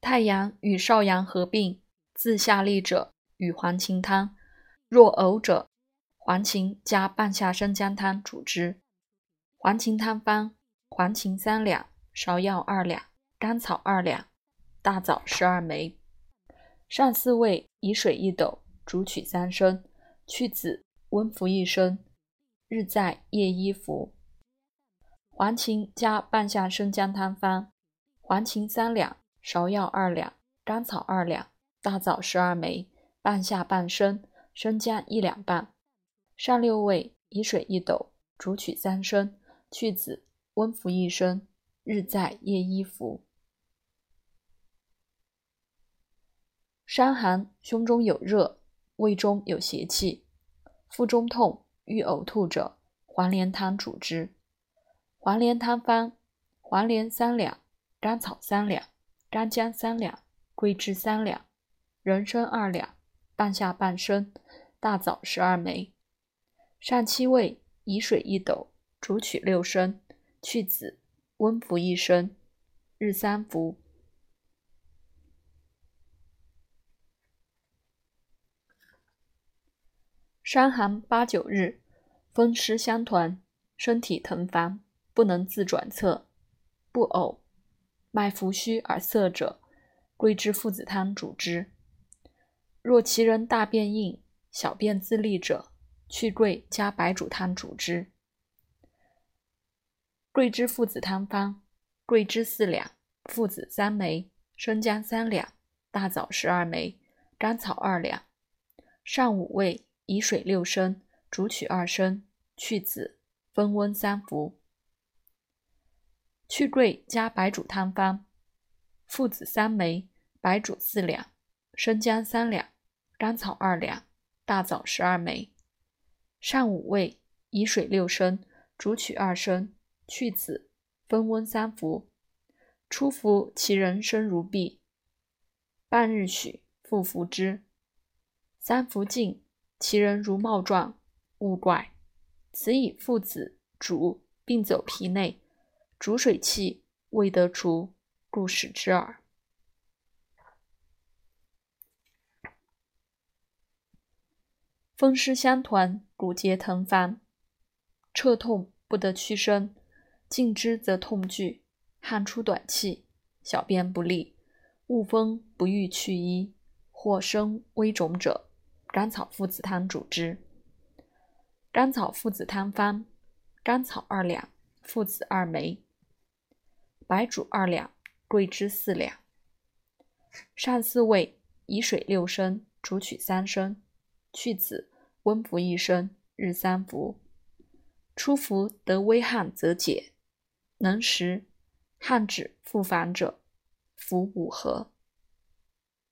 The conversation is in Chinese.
太阳与少阳合并，自下利者与黄芩汤；若呕者，黄芩加半夏生姜汤主之。黄芩汤方：黄芩三两，芍药二两，甘草二两，大枣十二枚。上四味，以水一斗，煮取三升，去籽，温服一升，日在，夜一服。黄芩加半夏生姜汤方：黄芩三两。芍药二两，甘草二两，大枣十二枚，半夏半升，生姜一两半。上六味，以水一斗，煮取三升，去籽，温服一升，日在，夜一服。伤寒，胸中有热，胃中有邪气，腹中痛，欲呕吐者，黄连汤主之。黄连汤方：黄连三两，甘草三两。干姜三两，桂枝三两，人参二两，半夏半升，大枣十二枚。上七味，以水一斗，煮取六升，去籽，温服一升，日三服。伤寒八九日，风湿相团，身体疼烦，不能自转侧，不呕。脉浮虚而涩者，桂枝附子汤主之。若其人大便硬、小便自利者，去桂加白术汤主之。桂枝附子汤方：桂枝四两，附子三枚，生姜三两，大枣十二枚，甘草二两。上五味，以水六升，煮取二升，去籽，分温三服。去桂加白术汤方：附子三枚，白术四两，生姜三两，甘草二两，大枣十二枚。上五味，以水六升，煮取二升，去籽，分温三服。初服其人生如碧，半日许，复服之。三服尽，其人如帽状，勿怪。此以附子主并走皮内。煮水气未得除，故使之耳。风湿相团，骨节疼烦，彻痛不得屈伸，近之则痛剧，汗出短气，小便不利，恶风不欲去衣，或生微肿者，甘草附子汤主之。甘草附子汤方：甘草二两，附子二枚。白术二两，桂枝四两。上四味，以水六升，煮取三升，去子，温服一升，日三服。初服得微汗则解，能食，汗止复烦者，服五合。